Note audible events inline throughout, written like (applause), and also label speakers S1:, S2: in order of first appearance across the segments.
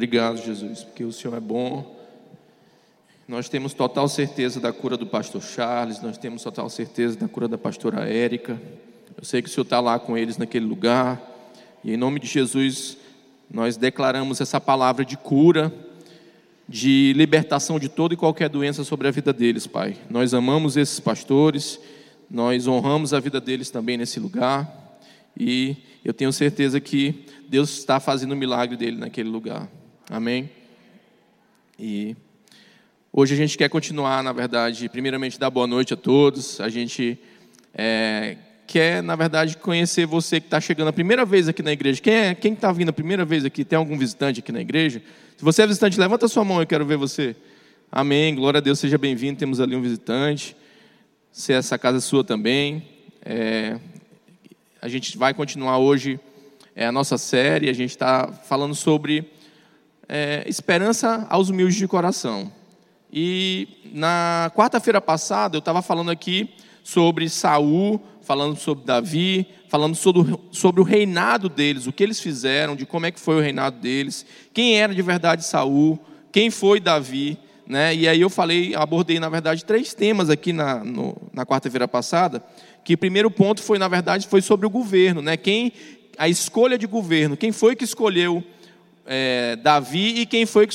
S1: Obrigado, Jesus, porque o Senhor é bom. Nós temos total certeza da cura do pastor Charles, nós temos total certeza da cura da pastora Érica. Eu sei que o Senhor está lá com eles naquele lugar. E em nome de Jesus, nós declaramos essa palavra de cura, de libertação de toda e qualquer doença sobre a vida deles, Pai. Nós amamos esses pastores, nós honramos a vida deles também nesse lugar. E eu tenho certeza que Deus está fazendo o milagre dele naquele lugar. Amém? E hoje a gente quer continuar, na verdade, primeiramente dar boa noite a todos. A gente é, quer, na verdade, conhecer você que está chegando a primeira vez aqui na igreja. Quem é, quem está vindo a primeira vez aqui? Tem algum visitante aqui na igreja? Se você é visitante, levanta sua mão, eu quero ver você. Amém. Glória a Deus, seja bem-vindo. Temos ali um visitante. Se essa casa é sua também. É, a gente vai continuar hoje é, a nossa série. A gente está falando sobre é, esperança aos humildes de coração. E na quarta-feira passada eu estava falando aqui sobre Saul, falando sobre Davi, falando sobre, sobre o reinado deles, o que eles fizeram, de como é que foi o reinado deles, quem era de verdade Saul, quem foi Davi, né? E aí eu falei, abordei na verdade três temas aqui na, na quarta-feira passada, que o primeiro ponto foi na verdade foi sobre o governo, né? Quem a escolha de governo, quem foi que escolheu é, Davi e quem foi que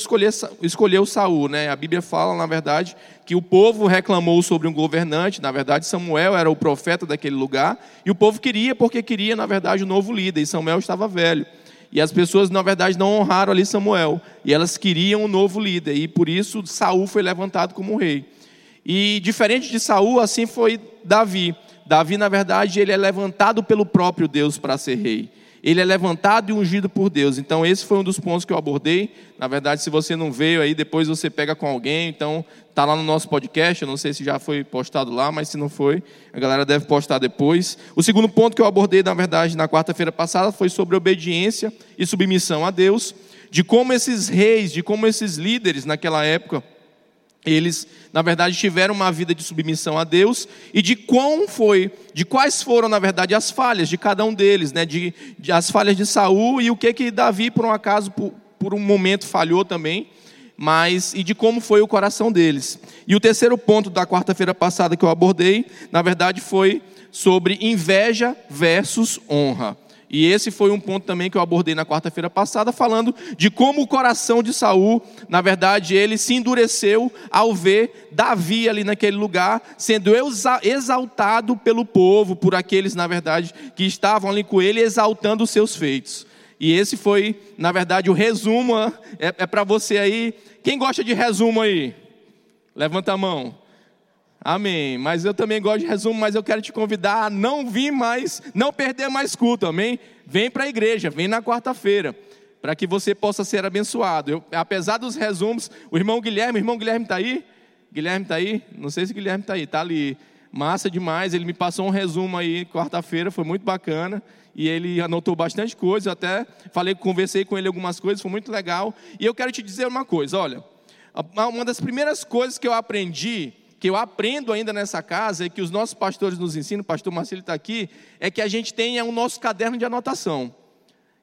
S1: escolheu, Saul. Né? A Bíblia fala, na verdade, que o povo reclamou sobre um governante, na verdade, Samuel era o profeta daquele lugar, e o povo queria, porque queria, na verdade, um novo líder, e Samuel estava velho. E as pessoas, na verdade, não honraram ali Samuel, e elas queriam um novo líder, e por isso Saul foi levantado como rei. E diferente de Saul, assim foi Davi. Davi, na verdade, ele é levantado pelo próprio Deus para ser rei ele é levantado e ungido por Deus. Então, esse foi um dos pontos que eu abordei. Na verdade, se você não veio aí, depois você pega com alguém. Então, está lá no nosso podcast. Eu não sei se já foi postado lá, mas se não foi, a galera deve postar depois. O segundo ponto que eu abordei, na verdade, na quarta-feira passada, foi sobre obediência e submissão a Deus. De como esses reis, de como esses líderes naquela época eles, na verdade, tiveram uma vida de submissão a Deus e de quão foi, de quais foram, na verdade, as falhas de cada um deles, né? De, de as falhas de Saul e o que que Davi, por um acaso, por, por um momento falhou também, mas e de como foi o coração deles. E o terceiro ponto da quarta-feira passada que eu abordei, na verdade, foi sobre inveja versus honra. E esse foi um ponto também que eu abordei na quarta-feira passada, falando de como o coração de Saul, na verdade, ele se endureceu ao ver Davi ali naquele lugar, sendo exaltado pelo povo, por aqueles, na verdade, que estavam ali com ele, exaltando os seus feitos. E esse foi, na verdade, o resumo. É, é para você aí. Quem gosta de resumo aí? Levanta a mão. Amém. Mas eu também gosto de resumo, mas eu quero te convidar a não vir mais, não perder mais culto, amém? Vem para a igreja, vem na quarta-feira, para que você possa ser abençoado. Eu, apesar dos resumos, o irmão Guilherme, o irmão Guilherme está aí? Guilherme está aí? Não sei se o Guilherme está aí, está ali. Massa demais, ele me passou um resumo aí quarta-feira, foi muito bacana. E ele anotou bastante coisa, até falei, conversei com ele algumas coisas, foi muito legal. E eu quero te dizer uma coisa, olha, uma das primeiras coisas que eu aprendi que eu aprendo ainda nessa casa e que os nossos pastores nos ensinam, o pastor Marcelo está aqui, é que a gente tenha o nosso caderno de anotação.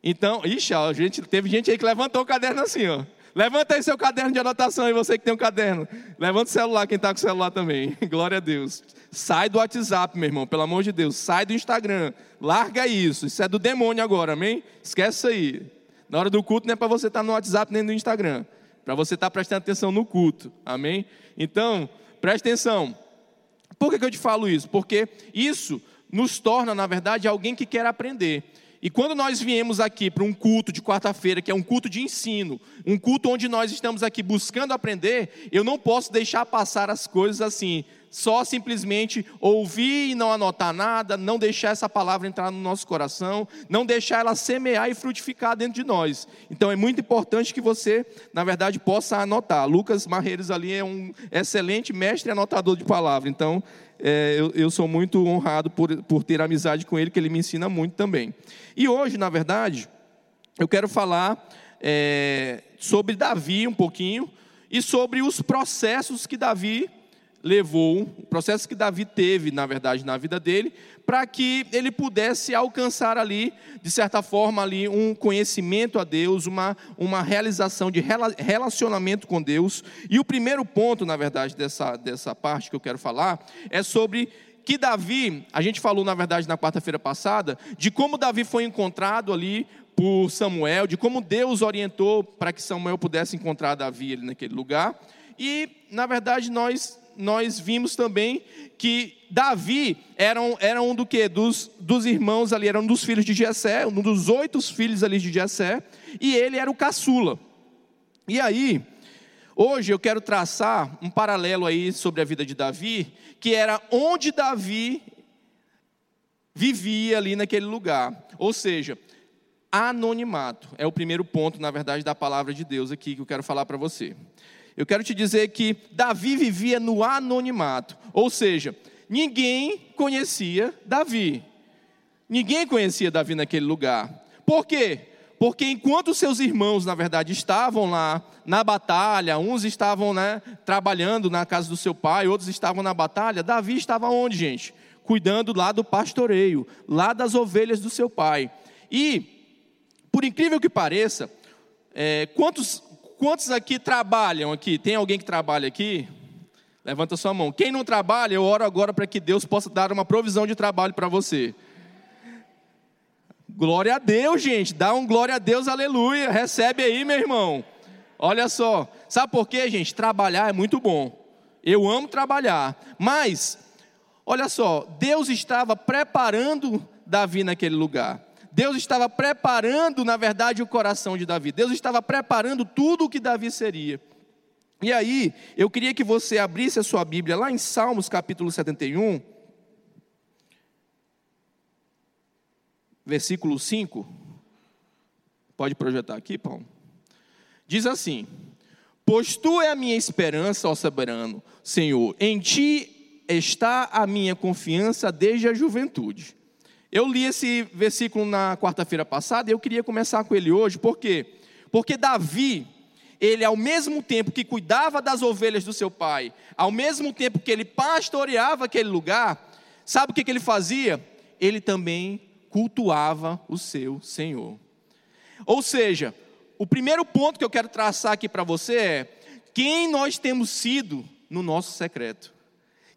S1: Então, ixi, a gente, teve gente aí que levantou o caderno assim, ó. Levanta aí seu caderno de anotação e você que tem um caderno. Levanta o celular, quem está com o celular também. (laughs) Glória a Deus. Sai do WhatsApp, meu irmão, pelo amor de Deus. Sai do Instagram. Larga isso. Isso é do demônio agora, amém? Esquece isso aí. Na hora do culto não é para você estar tá no WhatsApp nem no Instagram. Para você estar tá prestando atenção no culto. Amém? Então, Preste atenção. Por que, que eu te falo isso? Porque isso nos torna, na verdade, alguém que quer aprender. E quando nós viemos aqui para um culto de quarta-feira, que é um culto de ensino, um culto onde nós estamos aqui buscando aprender, eu não posso deixar passar as coisas assim, só simplesmente ouvir e não anotar nada, não deixar essa palavra entrar no nosso coração, não deixar ela semear e frutificar dentro de nós. Então é muito importante que você, na verdade, possa anotar. Lucas Marreiros ali é um excelente mestre anotador de palavra. Então é, eu, eu, sou muito honrado por, por ter amizade com ele, que ele me ensina muito também. E hoje, na verdade, eu quero falar é, sobre Davi um pouquinho e sobre os processos que Davi levou, o processo que Davi teve, na verdade, na vida dele, para que ele pudesse alcançar ali, de certa forma, ali um conhecimento a Deus, uma, uma realização de relacionamento com Deus. E o primeiro ponto, na verdade, dessa, dessa parte que eu quero falar, é sobre que Davi, a gente falou, na verdade, na quarta-feira passada, de como Davi foi encontrado ali por Samuel, de como Deus orientou para que Samuel pudesse encontrar Davi ali naquele lugar. E, na verdade, nós nós vimos também que Davi era um, era um do que? Dos, dos irmãos ali, era um dos filhos de Jessé, um dos oito filhos ali de Jessé, e ele era o caçula. E aí, hoje eu quero traçar um paralelo aí sobre a vida de Davi, que era onde Davi vivia ali naquele lugar. Ou seja, anonimato é o primeiro ponto, na verdade, da palavra de Deus aqui que eu quero falar para você. Eu quero te dizer que Davi vivia no anonimato, ou seja, ninguém conhecia Davi. Ninguém conhecia Davi naquele lugar. Por quê? Porque enquanto seus irmãos, na verdade, estavam lá na batalha, uns estavam né, trabalhando na casa do seu pai, outros estavam na batalha, Davi estava onde, gente? Cuidando lá do pastoreio, lá das ovelhas do seu pai. E, por incrível que pareça, é, quantos, Quantos aqui trabalham aqui? Tem alguém que trabalha aqui? Levanta sua mão. Quem não trabalha, eu oro agora para que Deus possa dar uma provisão de trabalho para você. Glória a Deus, gente. Dá um glória a Deus, aleluia. Recebe aí, meu irmão. Olha só. Sabe por quê, gente? Trabalhar é muito bom. Eu amo trabalhar. Mas, olha só, Deus estava preparando Davi naquele lugar. Deus estava preparando, na verdade, o coração de Davi. Deus estava preparando tudo o que Davi seria. E aí, eu queria que você abrisse a sua Bíblia lá em Salmos capítulo 71, versículo 5. Pode projetar aqui, Paulo? Diz assim: Pois tu é a minha esperança, ó soberano, Senhor, em ti está a minha confiança desde a juventude. Eu li esse versículo na quarta-feira passada e eu queria começar com ele hoje, por quê? Porque Davi, ele ao mesmo tempo que cuidava das ovelhas do seu pai, ao mesmo tempo que ele pastoreava aquele lugar, sabe o que, que ele fazia? Ele também cultuava o seu Senhor. Ou seja, o primeiro ponto que eu quero traçar aqui para você é quem nós temos sido no nosso secreto.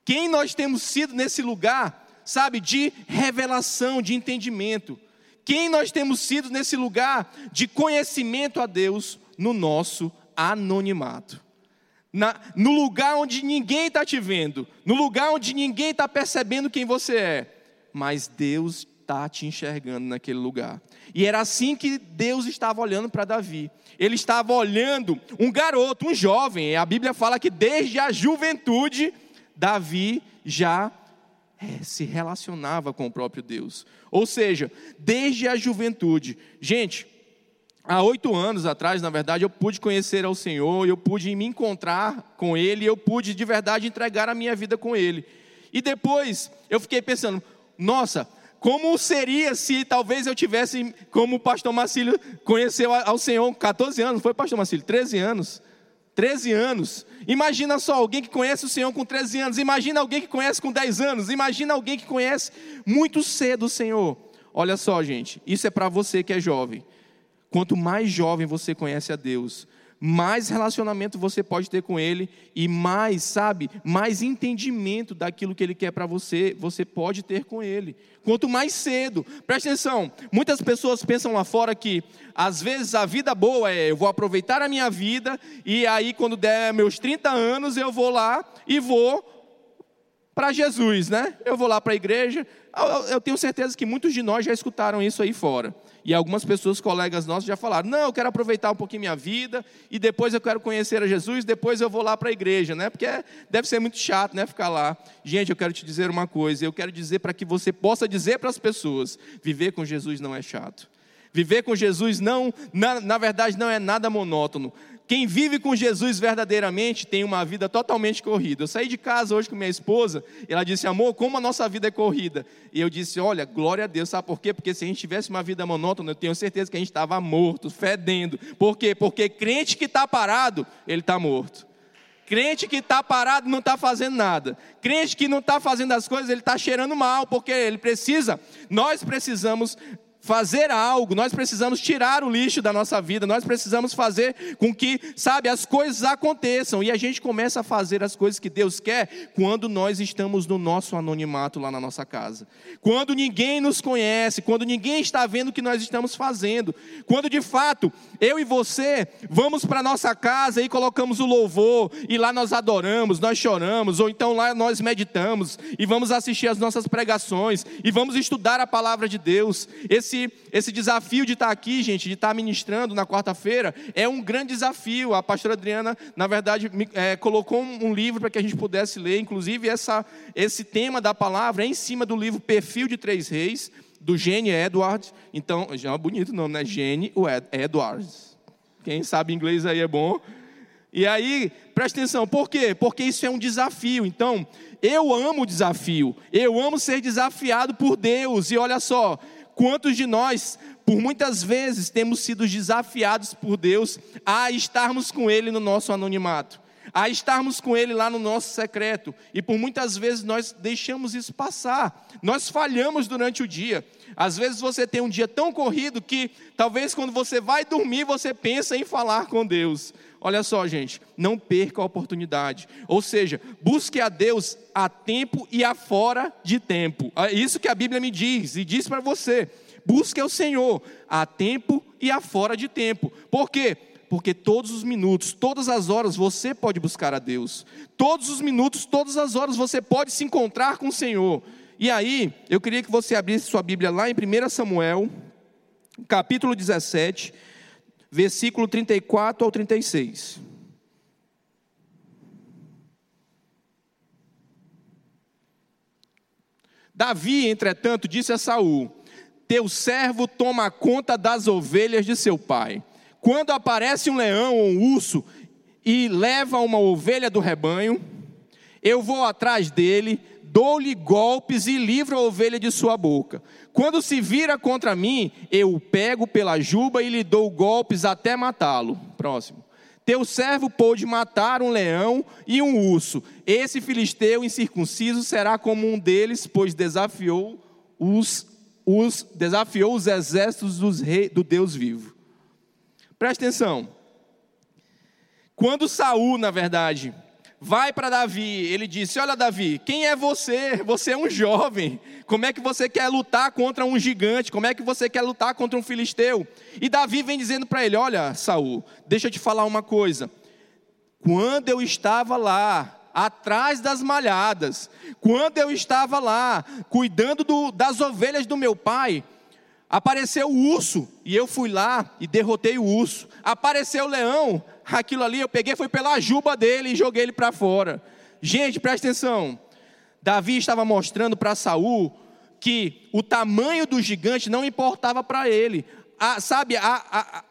S1: Quem nós temos sido nesse lugar sabe, de revelação, de entendimento. Quem nós temos sido nesse lugar de conhecimento a Deus no nosso anonimato. Na, no lugar onde ninguém está te vendo, no lugar onde ninguém está percebendo quem você é, mas Deus está te enxergando naquele lugar. E era assim que Deus estava olhando para Davi. Ele estava olhando um garoto, um jovem. A Bíblia fala que desde a juventude, Davi já é, se relacionava com o próprio Deus. Ou seja, desde a juventude. Gente, há oito anos atrás, na verdade, eu pude conhecer ao Senhor, eu pude me encontrar com Ele, eu pude de verdade entregar a minha vida com Ele. E depois eu fiquei pensando, nossa, como seria se talvez eu tivesse, como o pastor Marcílio conheceu ao Senhor com 14 anos, foi pastor Marcílio, 13 anos. 13 anos. Imagina só, alguém que conhece o Senhor com 13 anos. Imagina alguém que conhece com 10 anos. Imagina alguém que conhece muito cedo o Senhor. Olha só, gente, isso é para você que é jovem. Quanto mais jovem você conhece a Deus, mais relacionamento você pode ter com Ele e mais, sabe, mais entendimento daquilo que Ele quer para você, você pode ter com Ele. Quanto mais cedo, preste atenção, muitas pessoas pensam lá fora que às vezes a vida boa é eu vou aproveitar a minha vida e aí quando der meus 30 anos eu vou lá e vou para Jesus, né? Eu vou lá para a igreja. Eu tenho certeza que muitos de nós já escutaram isso aí fora. E algumas pessoas, colegas nossos, já falaram: não, eu quero aproveitar um pouquinho minha vida e depois eu quero conhecer a Jesus, depois eu vou lá para a igreja, né? Porque deve ser muito chato, né? Ficar lá. Gente, eu quero te dizer uma coisa: eu quero dizer para que você possa dizer para as pessoas: viver com Jesus não é chato. Viver com Jesus não, na, na verdade, não é nada monótono. Quem vive com Jesus verdadeiramente tem uma vida totalmente corrida. Eu saí de casa hoje com minha esposa e ela disse: Amor, como a nossa vida é corrida? E eu disse: Olha, glória a Deus, sabe por quê? Porque se a gente tivesse uma vida monótona, eu tenho certeza que a gente estava morto, fedendo. Por quê? Porque crente que está parado, ele está morto. Crente que está parado não está fazendo nada. Crente que não está fazendo as coisas, ele está cheirando mal, porque ele precisa, nós precisamos fazer algo, nós precisamos tirar o lixo da nossa vida, nós precisamos fazer com que, sabe, as coisas aconteçam e a gente começa a fazer as coisas que Deus quer quando nós estamos no nosso anonimato lá na nossa casa. Quando ninguém nos conhece, quando ninguém está vendo o que nós estamos fazendo, quando de fato eu e você vamos para nossa casa e colocamos o louvor e lá nós adoramos, nós choramos, ou então lá nós meditamos e vamos assistir as nossas pregações e vamos estudar a palavra de Deus. Esse esse, esse desafio de estar aqui, gente, de estar ministrando na quarta-feira, é um grande desafio. A pastora Adriana, na verdade, é, colocou um, livro para que a gente pudesse ler, inclusive essa, esse tema da palavra é em cima do livro Perfil de Três Reis, do Gene Edwards. Então, já é bonito nome, né? Gene Edwards. Quem sabe inglês aí é bom. E aí, presta atenção, por quê? Porque isso é um desafio. Então, eu amo o desafio, eu amo ser desafiado por Deus. E olha só, Quantos de nós, por muitas vezes, temos sido desafiados por Deus a estarmos com Ele no nosso anonimato, a estarmos com Ele lá no nosso secreto, e por muitas vezes nós deixamos isso passar, nós falhamos durante o dia. Às vezes você tem um dia tão corrido que talvez quando você vai dormir você pensa em falar com Deus. Olha só, gente, não perca a oportunidade. Ou seja, busque a Deus a tempo e a fora de tempo. É isso que a Bíblia me diz e diz para você. Busque o Senhor a tempo e a fora de tempo. Por quê? Porque todos os minutos, todas as horas você pode buscar a Deus. Todos os minutos, todas as horas você pode se encontrar com o Senhor. E aí, eu queria que você abrisse sua Bíblia lá em 1 Samuel, capítulo 17 versículo 34 ao 36. Davi, entretanto, disse a Saul: Teu servo toma conta das ovelhas de seu pai. Quando aparece um leão ou um urso e leva uma ovelha do rebanho, eu vou atrás dele, dou-lhe golpes e livro a ovelha de sua boca. Quando se vira contra mim, eu o pego pela juba e lhe dou golpes até matá-lo. Próximo. Teu servo pôde matar um leão e um urso. Esse filisteu incircunciso será como um deles, pois desafiou os, os desafiou os exércitos rei, do Deus vivo. Presta atenção. Quando Saul, na verdade, vai para Davi, ele disse: Olha, Davi, quem é você? Você é um jovem. Como é que você quer lutar contra um gigante? Como é que você quer lutar contra um filisteu? E Davi vem dizendo para ele: Olha, Saul, deixa eu te falar uma coisa. Quando eu estava lá, atrás das malhadas, quando eu estava lá, cuidando do, das ovelhas do meu pai, apareceu o urso, e eu fui lá e derrotei o urso. Apareceu o leão, aquilo ali eu peguei, foi pela juba dele e joguei ele para fora. Gente, presta atenção. Davi estava mostrando para Saul que o tamanho do gigante não importava para ele. A, sabe, a, a,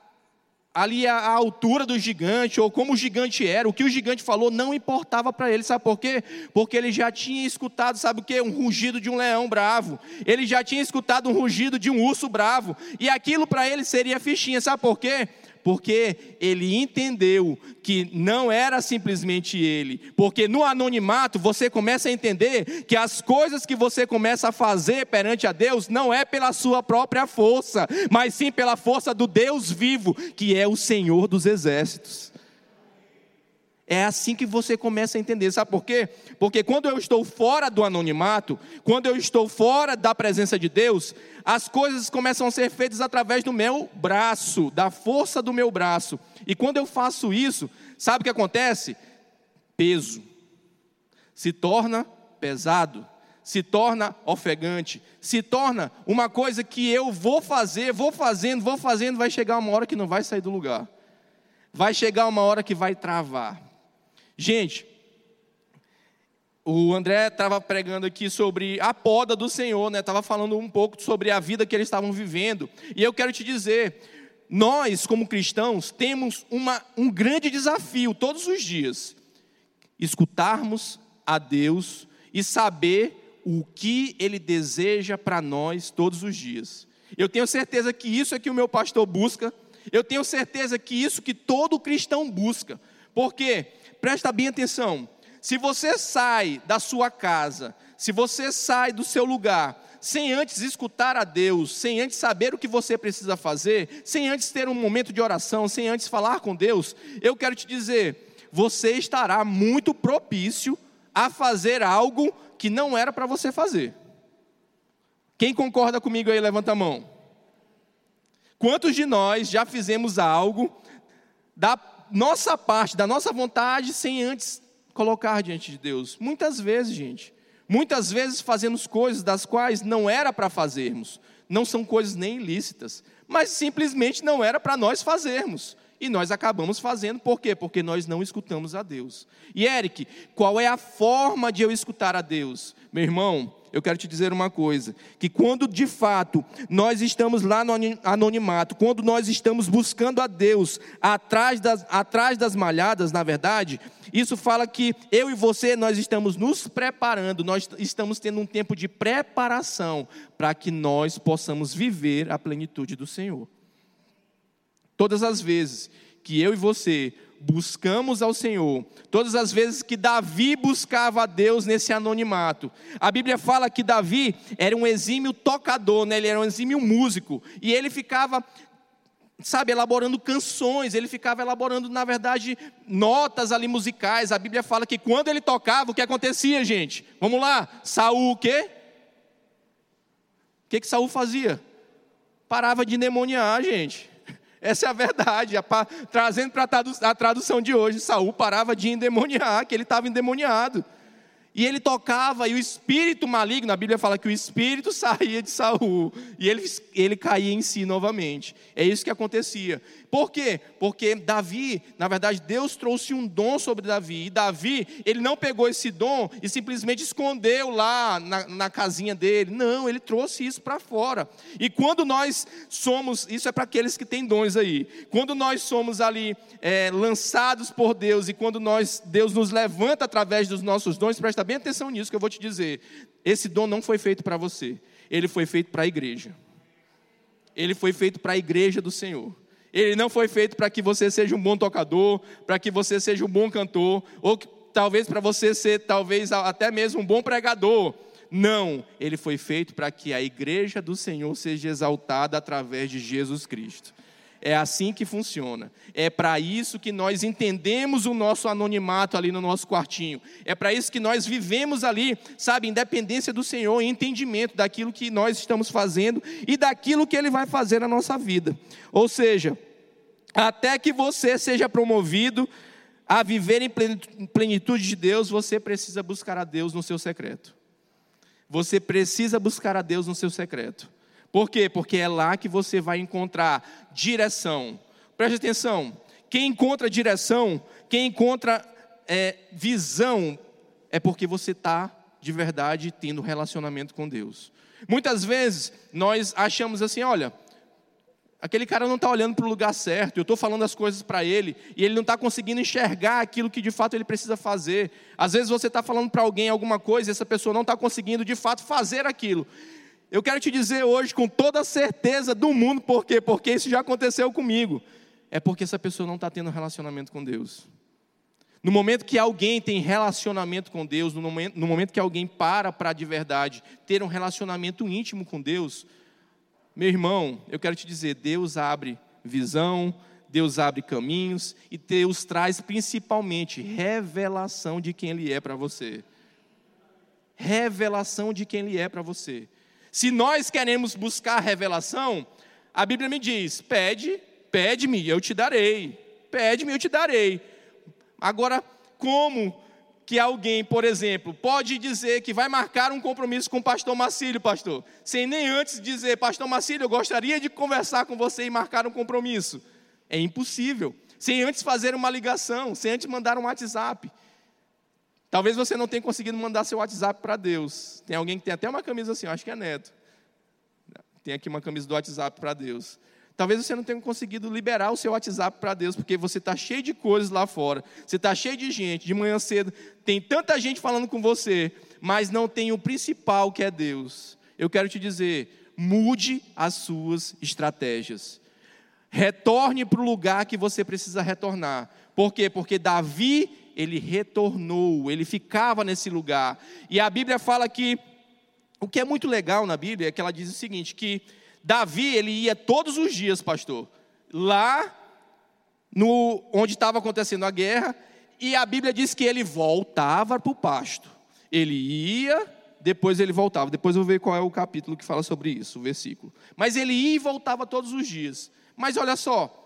S1: ali a, altura do gigante, ou como o gigante era, o que o gigante falou não importava para ele, sabe por quê? Porque ele já tinha escutado, sabe o que? Um rugido de um leão bravo, ele já tinha escutado um rugido de um urso bravo, e aquilo para ele seria fichinha, sabe por quê? Porque ele entendeu que não era simplesmente ele. Porque no anonimato você começa a entender que as coisas que você começa a fazer perante a Deus não é pela sua própria força, mas sim pela força do Deus vivo, que é o Senhor dos exércitos. É assim que você começa a entender, sabe por quê? Porque quando eu estou fora do anonimato, quando eu estou fora da presença de Deus, as coisas começam a ser feitas através do meu braço, da força do meu braço. E quando eu faço isso, sabe o que acontece? Peso. Se torna pesado, se torna ofegante, se torna uma coisa que eu vou fazer, vou fazendo, vou fazendo, vai chegar uma hora que não vai sair do lugar. Vai chegar uma hora que vai travar. Gente, o André estava pregando aqui sobre a poda do Senhor, né? Estava falando um pouco sobre a vida que eles estavam vivendo. E eu quero te dizer, nós como cristãos temos uma, um grande desafio todos os dias: escutarmos a Deus e saber o que Ele deseja para nós todos os dias. Eu tenho certeza que isso é que o meu pastor busca. Eu tenho certeza que isso que todo cristão busca Por quê? Presta bem atenção. Se você sai da sua casa, se você sai do seu lugar, sem antes escutar a Deus, sem antes saber o que você precisa fazer, sem antes ter um momento de oração, sem antes falar com Deus, eu quero te dizer, você estará muito propício a fazer algo que não era para você fazer. Quem concorda comigo aí, levanta a mão. Quantos de nós já fizemos algo da nossa parte, da nossa vontade, sem antes colocar diante de Deus? Muitas vezes, gente. Muitas vezes fazemos coisas das quais não era para fazermos. Não são coisas nem ilícitas, mas simplesmente não era para nós fazermos. E nós acabamos fazendo, por quê? Porque nós não escutamos a Deus. E Eric, qual é a forma de eu escutar a Deus? Meu irmão, eu quero te dizer uma coisa: que quando de fato nós estamos lá no anonimato, quando nós estamos buscando a Deus atrás das, atrás das malhadas, na verdade, isso fala que eu e você, nós estamos nos preparando, nós estamos tendo um tempo de preparação para que nós possamos viver a plenitude do Senhor. Todas as vezes que eu e você buscamos ao Senhor, todas as vezes que Davi buscava a Deus nesse anonimato, a Bíblia fala que Davi era um exímio tocador, né? ele era um exímio músico, e ele ficava sabe, elaborando canções, ele ficava elaborando, na verdade, notas ali musicais. A Bíblia fala que quando ele tocava, o que acontecia, gente? Vamos lá, Saul o quê? O que que Saul fazia? Parava de endemoniar, gente. Essa é a verdade. Trazendo para a tradução de hoje, Saul parava de endemoniar, que ele estava endemoniado. E ele tocava, e o espírito maligno, a Bíblia fala que o espírito (laughs) saía de Saul, e ele, ele caía em si novamente. É isso que acontecia. Por quê? Porque Davi, na verdade, Deus trouxe um dom sobre Davi, e Davi, ele não pegou esse dom e simplesmente escondeu lá na, na casinha dele. Não, ele trouxe isso para fora. E quando nós somos, isso é para aqueles que têm dons aí, quando nós somos ali é, lançados por Deus, e quando nós, Deus nos levanta através dos nossos dons, presta bem atenção nisso que eu vou te dizer. Esse dom não foi feito para você, ele foi feito para a igreja. Ele foi feito para a igreja do Senhor. Ele não foi feito para que você seja um bom tocador, para que você seja um bom cantor, ou que, talvez para você ser talvez até mesmo um bom pregador. Não, ele foi feito para que a igreja do Senhor seja exaltada através de Jesus Cristo. É assim que funciona. É para isso que nós entendemos o nosso anonimato ali no nosso quartinho. É para isso que nós vivemos ali, sabe, independência do Senhor, entendimento daquilo que nós estamos fazendo e daquilo que Ele vai fazer na nossa vida. Ou seja, até que você seja promovido a viver em plenitude de Deus, você precisa buscar a Deus no seu secreto. Você precisa buscar a Deus no seu secreto. Por quê? Porque é lá que você vai encontrar direção. Preste atenção: quem encontra direção, quem encontra é, visão, é porque você está de verdade tendo relacionamento com Deus. Muitas vezes nós achamos assim: olha, aquele cara não está olhando para o lugar certo, eu estou falando as coisas para ele, e ele não está conseguindo enxergar aquilo que de fato ele precisa fazer. Às vezes você está falando para alguém alguma coisa e essa pessoa não está conseguindo de fato fazer aquilo. Eu quero te dizer hoje com toda a certeza do mundo, por quê? Porque isso já aconteceu comigo. É porque essa pessoa não está tendo relacionamento com Deus. No momento que alguém tem relacionamento com Deus, no momento, no momento que alguém para para de verdade ter um relacionamento íntimo com Deus, meu irmão, eu quero te dizer, Deus abre visão, Deus abre caminhos e Deus traz principalmente revelação de quem Ele é para você. Revelação de quem Ele é para você. Se nós queremos buscar revelação, a Bíblia me diz: pede, pede-me, eu te darei. Pede-me, eu te darei. Agora, como que alguém, por exemplo, pode dizer que vai marcar um compromisso com o pastor Macílio, pastor, sem nem antes dizer, pastor Macílio, eu gostaria de conversar com você e marcar um compromisso? É impossível. Sem antes fazer uma ligação, sem antes mandar um WhatsApp. Talvez você não tenha conseguido mandar seu WhatsApp para Deus. Tem alguém que tem até uma camisa assim, acho que é neto. Tem aqui uma camisa do WhatsApp para Deus. Talvez você não tenha conseguido liberar o seu WhatsApp para Deus, porque você está cheio de coisas lá fora. Você está cheio de gente. De manhã cedo tem tanta gente falando com você, mas não tem o principal que é Deus. Eu quero te dizer, mude as suas estratégias. Retorne para o lugar que você precisa retornar. Por quê? Porque Davi, ele retornou, ele ficava nesse lugar. E a Bíblia fala que o que é muito legal na Bíblia é que ela diz o seguinte, que Davi, ele ia todos os dias, pastor, lá no onde estava acontecendo a guerra, e a Bíblia diz que ele voltava para o pasto. Ele ia, depois ele voltava. Depois eu vou ver qual é o capítulo que fala sobre isso, o versículo. Mas ele ia e voltava todos os dias. Mas olha só,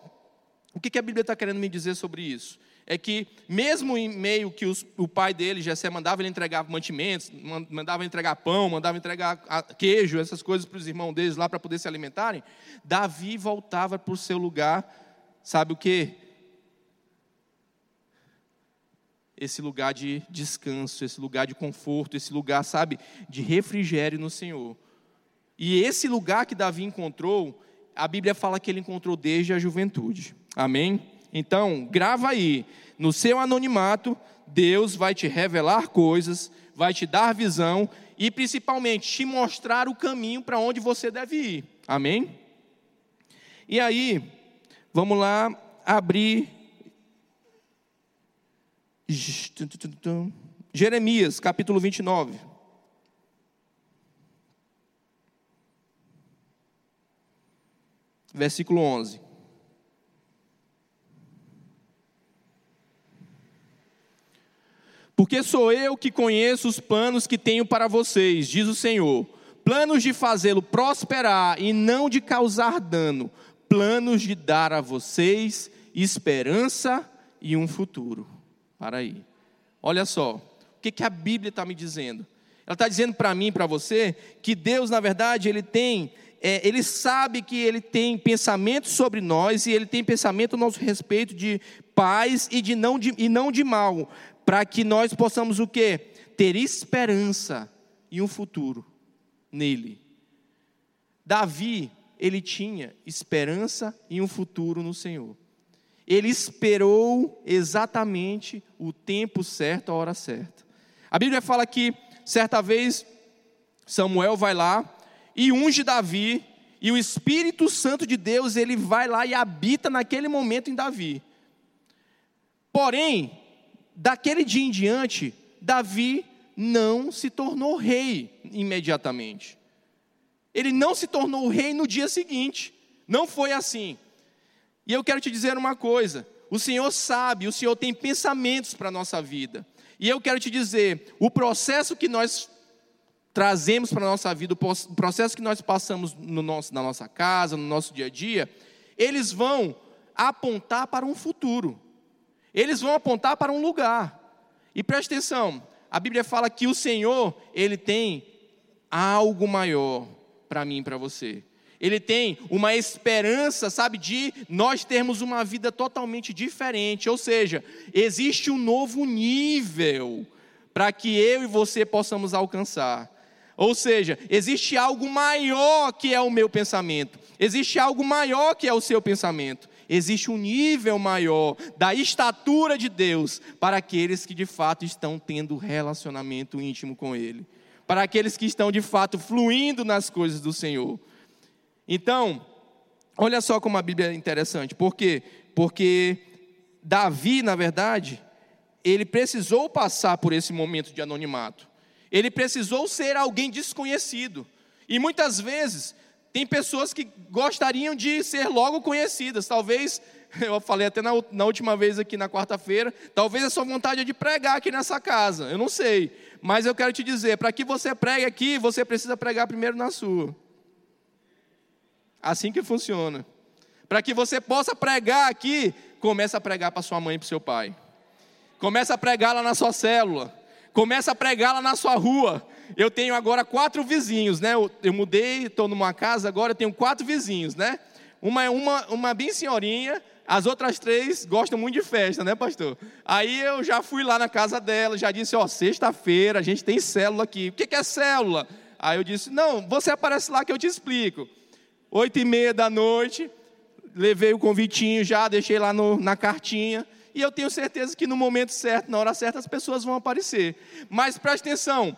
S1: o que a Bíblia está querendo me dizer sobre isso? É que, mesmo em meio que os, o pai dele, Jessé, mandava ele entregar mantimentos, mandava entregar pão, mandava entregar queijo, essas coisas para os irmãos deles lá para poder se alimentarem, Davi voltava para o seu lugar, sabe o que? Esse lugar de descanso, esse lugar de conforto, esse lugar, sabe, de refrigério no Senhor. E esse lugar que Davi encontrou a Bíblia fala que ele encontrou desde a juventude. Amém? Então, grava aí, no seu anonimato, Deus vai te revelar coisas, vai te dar visão e principalmente te mostrar o caminho para onde você deve ir. Amém? E aí, vamos lá abrir Jeremias, capítulo 29. versículo 11. Porque sou eu que conheço os planos que tenho para vocês, diz o Senhor. Planos de fazê-lo prosperar e não de causar dano. Planos de dar a vocês esperança e um futuro. Para aí. Olha só. O que, que a Bíblia está me dizendo? Ela está dizendo para mim para você que Deus, na verdade, Ele tem é, ele sabe que ele tem pensamento sobre nós e ele tem pensamento a nosso respeito de paz e, de não, de, e não de mal, para que nós possamos o quê? Ter esperança e um futuro nele. Davi, ele tinha esperança e um futuro no Senhor. Ele esperou exatamente o tempo certo, a hora certa. A Bíblia fala que certa vez Samuel vai lá e unge Davi, e o Espírito Santo de Deus, ele vai lá e habita naquele momento em Davi. Porém, daquele dia em diante, Davi não se tornou rei imediatamente. Ele não se tornou rei no dia seguinte. Não foi assim. E eu quero te dizer uma coisa: o Senhor sabe, o Senhor tem pensamentos para a nossa vida. E eu quero te dizer: o processo que nós trazemos para a nossa vida, o processo que nós passamos no nosso, na nossa casa, no nosso dia a dia, eles vão apontar para um futuro. Eles vão apontar para um lugar. E preste atenção, a Bíblia fala que o Senhor, ele tem algo maior para mim e para você. Ele tem uma esperança, sabe, de nós termos uma vida totalmente diferente. Ou seja, existe um novo nível para que eu e você possamos alcançar. Ou seja, existe algo maior que é o meu pensamento, existe algo maior que é o seu pensamento, existe um nível maior da estatura de Deus para aqueles que de fato estão tendo relacionamento íntimo com Ele, para aqueles que estão de fato fluindo nas coisas do Senhor. Então, olha só como a Bíblia é interessante, por quê? Porque Davi, na verdade, ele precisou passar por esse momento de anonimato. Ele precisou ser alguém desconhecido. E muitas vezes tem pessoas que gostariam de ser logo conhecidas. Talvez, (laughs) eu falei até na, na última vez aqui na quarta-feira, talvez a sua vontade é de pregar aqui nessa casa. Eu não sei. Mas eu quero te dizer, para que você pregue aqui, você precisa pregar primeiro na sua. Assim que funciona. Para que você possa pregar aqui, começa a pregar para sua mãe e para seu pai. Começa a pregar lá na sua célula começa a pregar lá na sua rua. Eu tenho agora quatro vizinhos, né? Eu, eu mudei, estou numa casa agora, eu tenho quatro vizinhos, né? Uma é uma, uma bem senhorinha, as outras três gostam muito de festa, né, pastor? Aí eu já fui lá na casa dela, já disse, ó, sexta-feira a gente tem célula aqui. O que é célula? Aí eu disse, não, você aparece lá que eu te explico. Oito e meia da noite, levei o convitinho já, deixei lá no, na cartinha e eu tenho certeza que no momento certo, na hora certa, as pessoas vão aparecer. Mas preste atenção,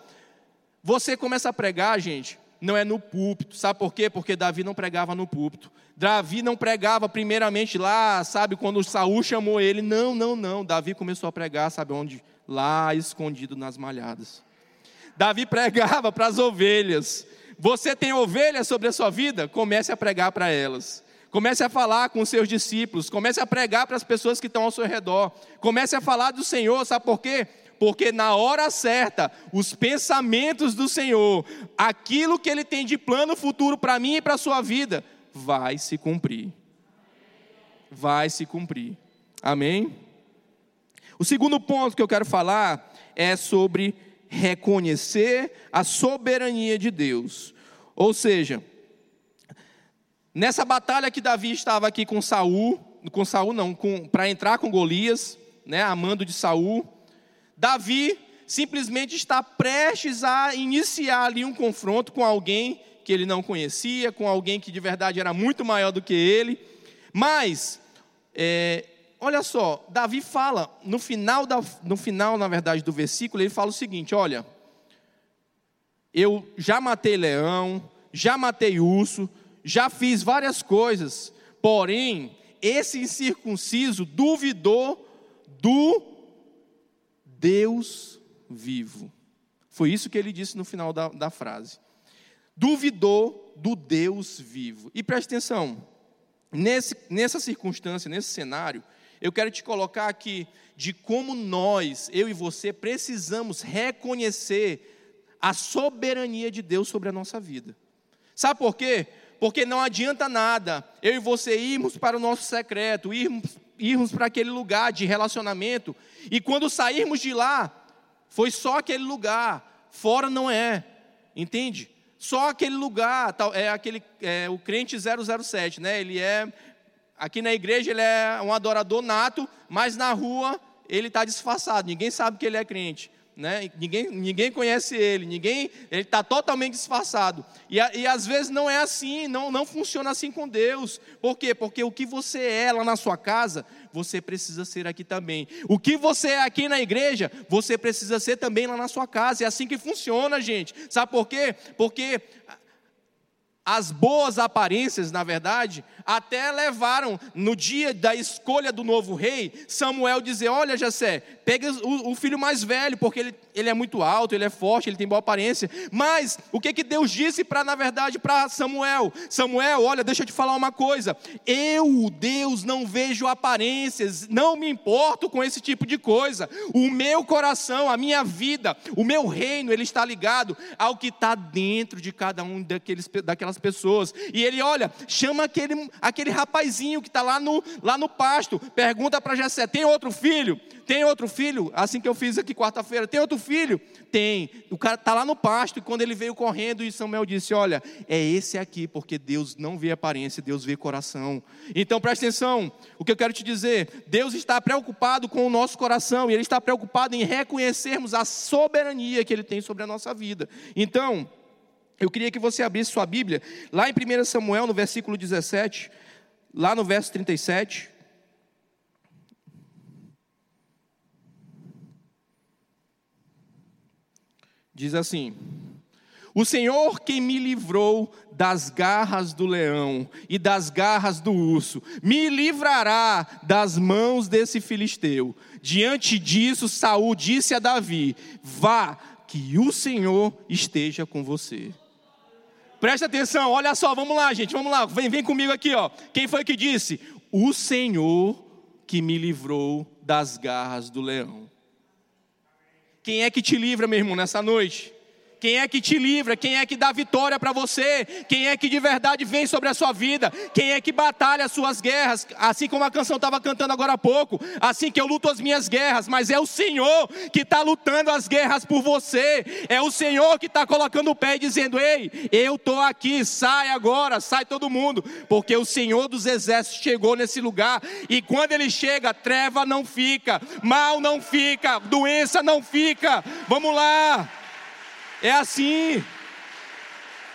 S1: você começa a pregar, gente, não é no púlpito. Sabe por quê? Porque Davi não pregava no púlpito. Davi não pregava primeiramente lá, sabe, quando Saul chamou ele. Não, não, não. Davi começou a pregar, sabe onde? Lá escondido nas malhadas. Davi pregava (laughs) para as ovelhas. Você tem ovelhas sobre a sua vida? Comece a pregar para elas. Comece a falar com os seus discípulos. Comece a pregar para as pessoas que estão ao seu redor. Comece a falar do Senhor, sabe por quê? Porque na hora certa, os pensamentos do Senhor, aquilo que Ele tem de plano futuro para mim e para a sua vida, vai se cumprir. Vai se cumprir. Amém? O segundo ponto que eu quero falar é sobre reconhecer a soberania de Deus. Ou seja, nessa batalha que Davi estava aqui com Saul, com Saul não, para entrar com Golias, né, amando de Saul, Davi simplesmente está prestes a iniciar ali um confronto com alguém que ele não conhecia, com alguém que de verdade era muito maior do que ele. Mas, é, olha só, Davi fala, no final, da, no final, na verdade, do versículo, ele fala o seguinte: olha, eu já matei leão, já matei urso, já fiz várias coisas, porém, esse incircunciso duvidou do Deus vivo. Foi isso que ele disse no final da, da frase. Duvidou do Deus vivo. E preste atenção, nesse, nessa circunstância, nesse cenário, eu quero te colocar aqui de como nós, eu e você, precisamos reconhecer a soberania de Deus sobre a nossa vida. Sabe por quê? Porque não adianta nada eu e você irmos para o nosso secreto, irmos irmos para aquele lugar de relacionamento, e quando sairmos de lá, foi só aquele lugar, fora não é, entende? Só aquele lugar, é aquele, é, o crente 007, né? Ele é, aqui na igreja ele é um adorador nato, mas na rua ele está disfarçado, ninguém sabe que ele é crente né? Ninguém, ninguém conhece ele, ninguém, ele está totalmente disfarçado. E, e às vezes não é assim, não, não funciona assim com Deus. Por quê? Porque o que você é lá na sua casa, você precisa ser aqui também. O que você é aqui na igreja, você precisa ser também lá na sua casa. É assim que funciona, gente. Sabe por quê? Porque as boas aparências, na verdade, até levaram, no dia da escolha do novo rei, Samuel dizer: Olha, Jessé, pega o, o, filho mais velho, porque ele, ele é muito alto, ele é forte, ele tem boa aparência. Mas o que, que Deus disse para, na verdade, para Samuel? Samuel, olha, deixa eu te falar uma coisa. Eu, Deus, não vejo aparências, não me importo com esse tipo de coisa. O meu coração, a minha vida, o meu reino, ele está ligado ao que está dentro de cada um daqueles, daquelas pessoas. E ele, olha, chama aquele, aquele rapazinho que está lá no, lá no pasto, pergunta para Jessé: tem outro filho? Tem outro filho? Assim que eu fiz aqui quarta-feira, tem outro filho? Tem. O cara está lá no pasto e quando ele veio correndo, e Samuel disse: Olha, é esse aqui, porque Deus não vê aparência, Deus vê coração. Então preste atenção, o que eu quero te dizer: Deus está preocupado com o nosso coração e Ele está preocupado em reconhecermos a soberania que Ele tem sobre a nossa vida. Então, eu queria que você abrisse sua Bíblia, lá em 1 Samuel, no versículo 17, lá no verso 37. Diz assim: O Senhor quem me livrou das garras do leão e das garras do urso, me livrará das mãos desse filisteu. Diante disso, Saul disse a Davi: Vá, que o Senhor esteja com você. Presta atenção, olha só, vamos lá, gente, vamos lá, vem, vem comigo aqui, ó. Quem foi que disse? O Senhor que me livrou das garras do leão. Quem é que te livra, meu irmão, nessa noite? Quem é que te livra? Quem é que dá vitória para você? Quem é que de verdade vem sobre a sua vida? Quem é que batalha as suas guerras? Assim como a canção estava cantando agora há pouco. Assim que eu luto as minhas guerras, mas é o Senhor que está lutando as guerras por você. É o Senhor que está colocando o pé e dizendo: Ei, eu estou aqui, sai agora, sai todo mundo. Porque o Senhor dos exércitos chegou nesse lugar. E quando ele chega, treva não fica, mal não fica, doença não fica. Vamos lá. É assim.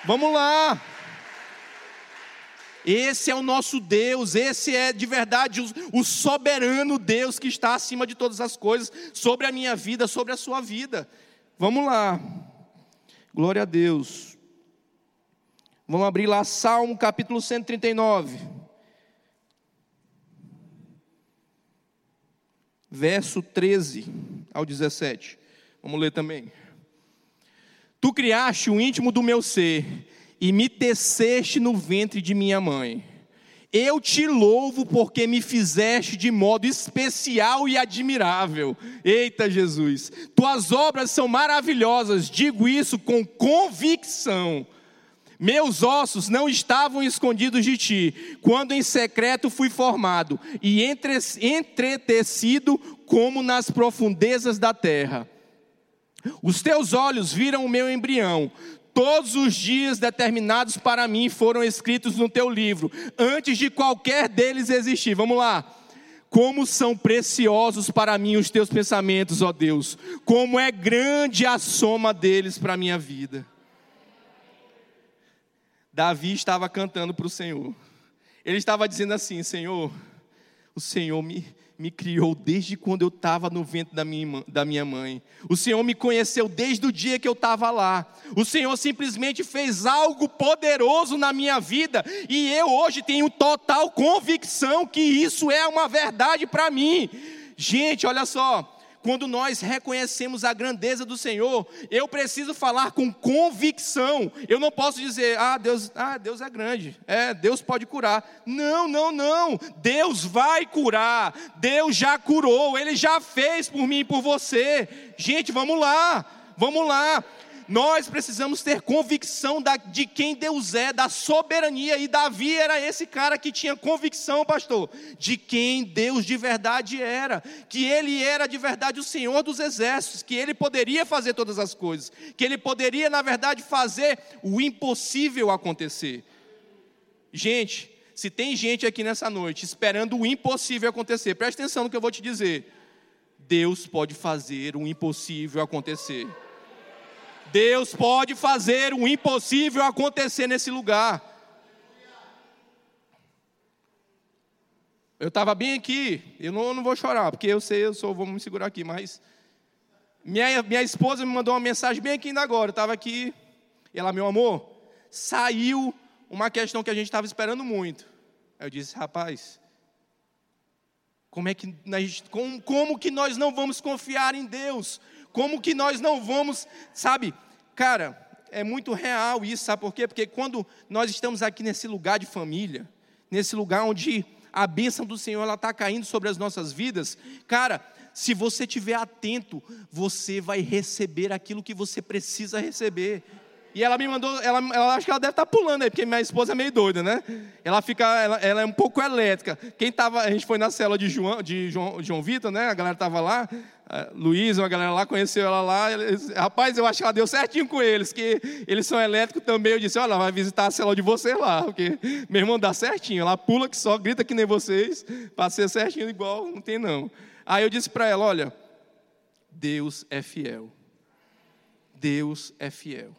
S1: Vamos lá. Esse é o nosso Deus, esse é de verdade o, soberano Deus que está acima de todas as coisas, sobre a minha vida, sobre a sua vida. Vamos lá. Glória a Deus. Vamos abrir lá Salmo capítulo 139. Verso 13 ao 17. Vamos ler também. Tu criaste o íntimo do meu ser e me teceste no ventre de minha mãe. Eu te louvo porque me fizeste de modo especial e admirável. Eita Jesus, tuas obras são maravilhosas, digo isso com convicção. Meus ossos não estavam escondidos de ti, quando em secreto fui formado e entre, entretecido como nas profundezas da terra. Os teus olhos viram o meu embrião, Todos os dias determinados para mim foram escritos no teu livro, antes de qualquer deles existir. Vamos lá. Como são preciosos para mim os teus pensamentos, ó Deus. Como é grande a soma deles para a minha vida. Davi estava cantando para o Senhor. Ele estava dizendo assim: Senhor, o Senhor me, me criou desde quando eu estava no ventre da minha, da minha mãe. O Senhor me conheceu desde o dia que eu estava lá. O Senhor simplesmente fez algo poderoso na minha vida. E eu hoje tenho total convicção que isso é uma verdade para mim. Gente, olha só quando nós reconhecemos a grandeza do Senhor, eu preciso falar com convicção. Eu não posso dizer, ah, Deus, ah, Deus é grande, é, Deus pode curar. Não, não, não. Deus vai curar. Deus já curou, ele já fez por mim e por você. Gente, vamos lá. Vamos lá. Nós precisamos ter convicção da, de quem Deus é, da soberania. E Davi era esse cara que tinha convicção, pastor, de quem Deus de verdade era. Que ele era de verdade o Senhor dos exércitos, que ele poderia fazer todas as coisas, que ele poderia, na verdade, fazer o impossível acontecer. Gente, se tem gente aqui nessa noite esperando o impossível acontecer, preste atenção no que eu vou te dizer. Deus pode fazer o impossível acontecer. Deus pode fazer o impossível acontecer nesse lugar. Eu estava bem aqui, eu não, não, vou chorar, porque eu sei, eu sou, vou me segurar aqui, mas minha, minha esposa me mandou uma mensagem bem aqui ainda agora, eu estava aqui, e ela, meu amor, saiu uma questão que a gente estava esperando muito. Eu disse, rapaz, como é que como, como que nós não vamos confiar em Deus? Como que nós não vamos, sabe? Cara, é muito real isso, sabe por quê? Porque quando nós estamos aqui nesse lugar de família, nesse lugar onde a bênção do Senhor ela está caindo sobre as nossas vidas, cara, se você estiver atento, você vai receber aquilo que você precisa receber. E ela me mandou, ela, ela acho que ela deve estar tá pulando aí, porque minha esposa é meio doida, né? Ela fica, ela, ela é um pouco elétrica. Quem tava, a gente foi na cela de João, de João, João Vitor, né? A galera estava lá, Luiz, uma galera lá conheceu ela lá. Eles, rapaz, eu acho que ela deu certinho com eles, que eles são elétricos também. Eu disse: olha, vai visitar a cela de vocês lá, porque meu irmão dá certinho. Ela pula que só, grita que nem vocês, para ser certinho igual, não tem não. Aí eu disse para ela: olha, Deus é fiel. Deus é fiel.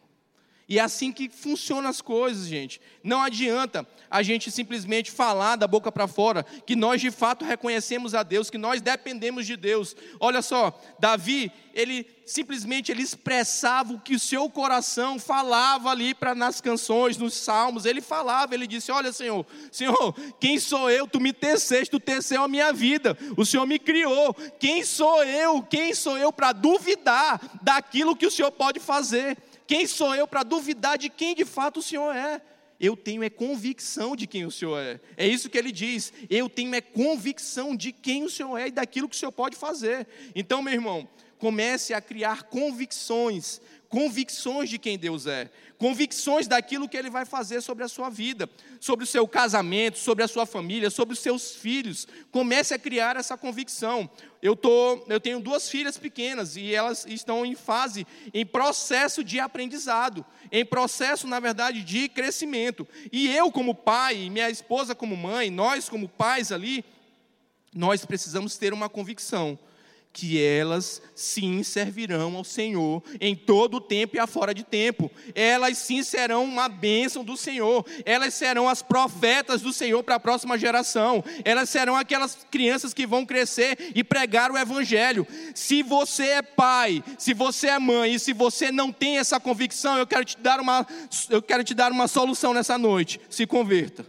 S1: E é assim que funcionam as coisas, gente. Não adianta a gente simplesmente falar da boca para fora que nós de fato reconhecemos a Deus, que nós dependemos de Deus. Olha só, Davi, ele simplesmente ele expressava o que o seu coração falava ali para nas canções, nos salmos. Ele falava, ele disse: "Olha, Senhor, Senhor, quem sou eu? Tu me teceste, tu teceu a minha vida. O Senhor me criou. Quem sou eu? Quem sou eu para duvidar daquilo que o Senhor pode fazer?" Quem sou eu para duvidar de quem de fato o Senhor é? Eu tenho é convicção de quem o Senhor é. É isso que ele diz. Eu tenho é convicção de quem o Senhor é e daquilo que o Senhor pode fazer. Então, meu irmão, comece a criar convicções, convicções de quem Deus é convicções daquilo que Ele vai fazer sobre a sua vida, sobre o seu casamento, sobre a sua família, sobre os seus filhos. Comece a criar essa convicção. Eu, tô, eu tenho duas filhas pequenas e elas estão em fase, em processo de aprendizado, em processo, na verdade, de crescimento. E eu, como pai, minha esposa, como mãe, nós, como pais ali, nós precisamos ter uma convicção que elas sim servirão ao Senhor em todo o tempo e afora de tempo. Elas sim serão uma bênção do Senhor. Elas serão as profetas do Senhor para a próxima geração. Elas serão aquelas crianças que vão crescer e pregar o Evangelho. Se você é pai, se você é mãe e se você não tem essa convicção, eu quero te dar uma, eu quero te dar uma solução nessa noite. Se converta.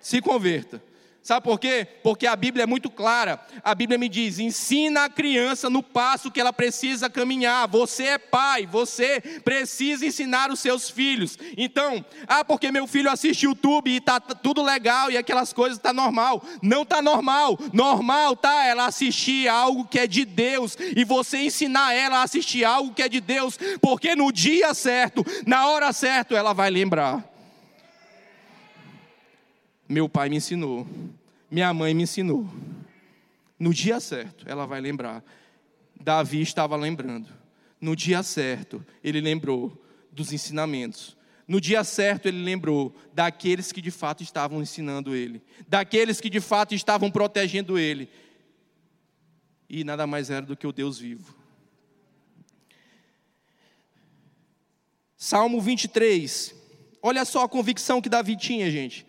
S1: Se converta. Sabe por quê? Porque a Bíblia é muito clara. A Bíblia me diz: ensina a criança no passo que ela precisa caminhar. Você é pai, você precisa ensinar os seus filhos. Então, ah, porque meu filho assiste YouTube e está tudo legal e aquelas coisas está normal. Não está normal. Normal tá ela assistir algo que é de Deus e você ensinar ela a assistir algo que é de Deus, porque no dia certo, na hora certa, ela vai lembrar. Meu pai me ensinou. Minha mãe me ensinou. No dia certo, ela vai lembrar. Davi estava lembrando. No dia certo, ele lembrou dos ensinamentos. No dia certo, ele lembrou daqueles que de fato estavam ensinando ele, daqueles que de fato estavam protegendo ele. E nada mais era do que o Deus vivo. Salmo 23. Olha só a convicção que Davi tinha, gente.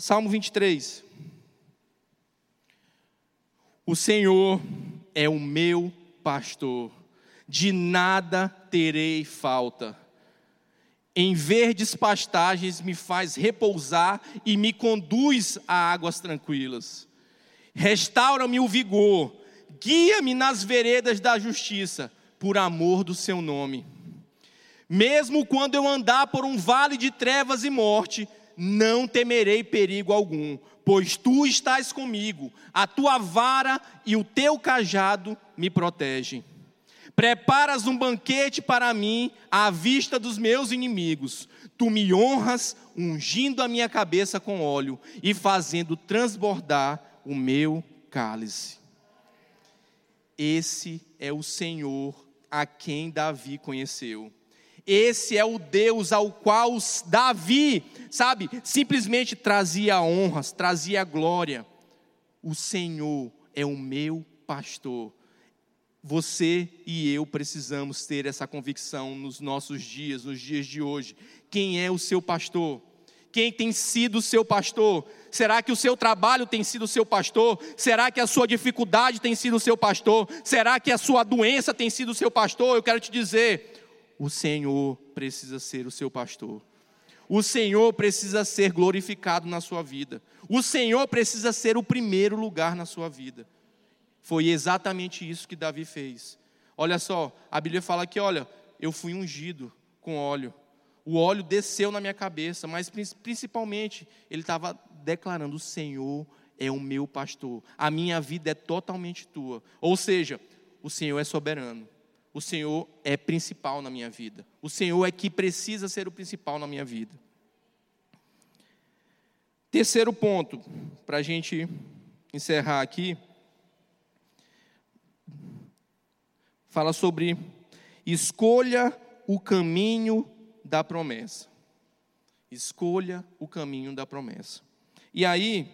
S1: Salmo 23. O Senhor é o meu pastor, de nada terei falta. Em verdes pastagens me faz repousar e me conduz a águas tranquilas. Restaura-me o vigor, guia-me nas veredas da justiça, por amor do seu nome. Mesmo quando eu andar por um vale de trevas e morte, não temerei perigo algum, pois tu estás comigo, a tua vara e o teu cajado me protegem. Preparas um banquete para mim à vista dos meus inimigos. Tu me honras, ungindo a minha cabeça com óleo e fazendo transbordar o meu cálice. Esse é o Senhor a quem Davi conheceu. Esse é o Deus ao qual Davi, sabe, simplesmente trazia honras, trazia glória. O Senhor é o meu pastor. Você e eu precisamos ter essa convicção nos nossos dias, nos dias de hoje. Quem é o seu pastor? Quem tem sido o seu pastor? Será que o seu trabalho tem sido o seu pastor? Será que a sua dificuldade tem sido o seu pastor? Será que a sua doença tem sido o seu pastor? Eu quero te dizer, o Senhor precisa ser o seu pastor. O Senhor precisa ser glorificado na sua vida. O Senhor precisa ser o primeiro lugar na sua vida. Foi exatamente isso que Davi fez. Olha só, a Bíblia fala que, olha, eu fui ungido com óleo. O óleo desceu na minha cabeça, mas principalmente ele estava declarando: o Senhor é o meu pastor. A minha vida é totalmente tua. Ou seja, o Senhor é soberano o Senhor é principal na minha vida. O Senhor é que precisa ser o principal na minha vida. Terceiro ponto, para a gente encerrar aqui, fala sobre escolha o caminho da promessa. Escolha o caminho da promessa. E aí,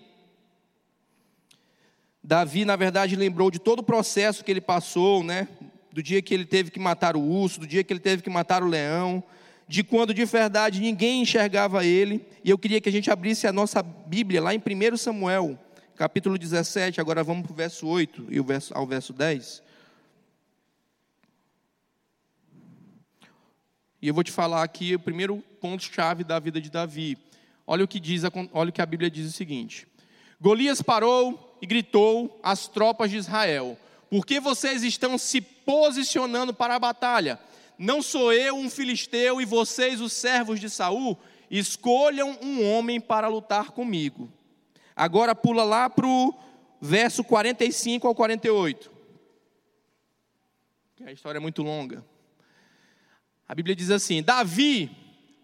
S1: Davi, na verdade, lembrou de todo o processo que ele passou, né? Do dia que ele teve que matar o urso, do dia que ele teve que matar o leão, de quando de verdade ninguém enxergava ele. E eu queria que a gente abrisse a nossa Bíblia lá em 1 Samuel, capítulo 17, agora vamos para o verso 8 e ao verso 10. E eu vou te falar aqui o primeiro ponto-chave da vida de Davi. Olha o que diz, olha o que a Bíblia diz o seguinte: Golias parou e gritou às tropas de Israel: Por que vocês estão se posicionando para a batalha. Não sou eu um filisteu e vocês, os servos de Saul, escolham um homem para lutar comigo. Agora pula lá para o verso 45 ao 48. A história é muito longa. A Bíblia diz assim: Davi,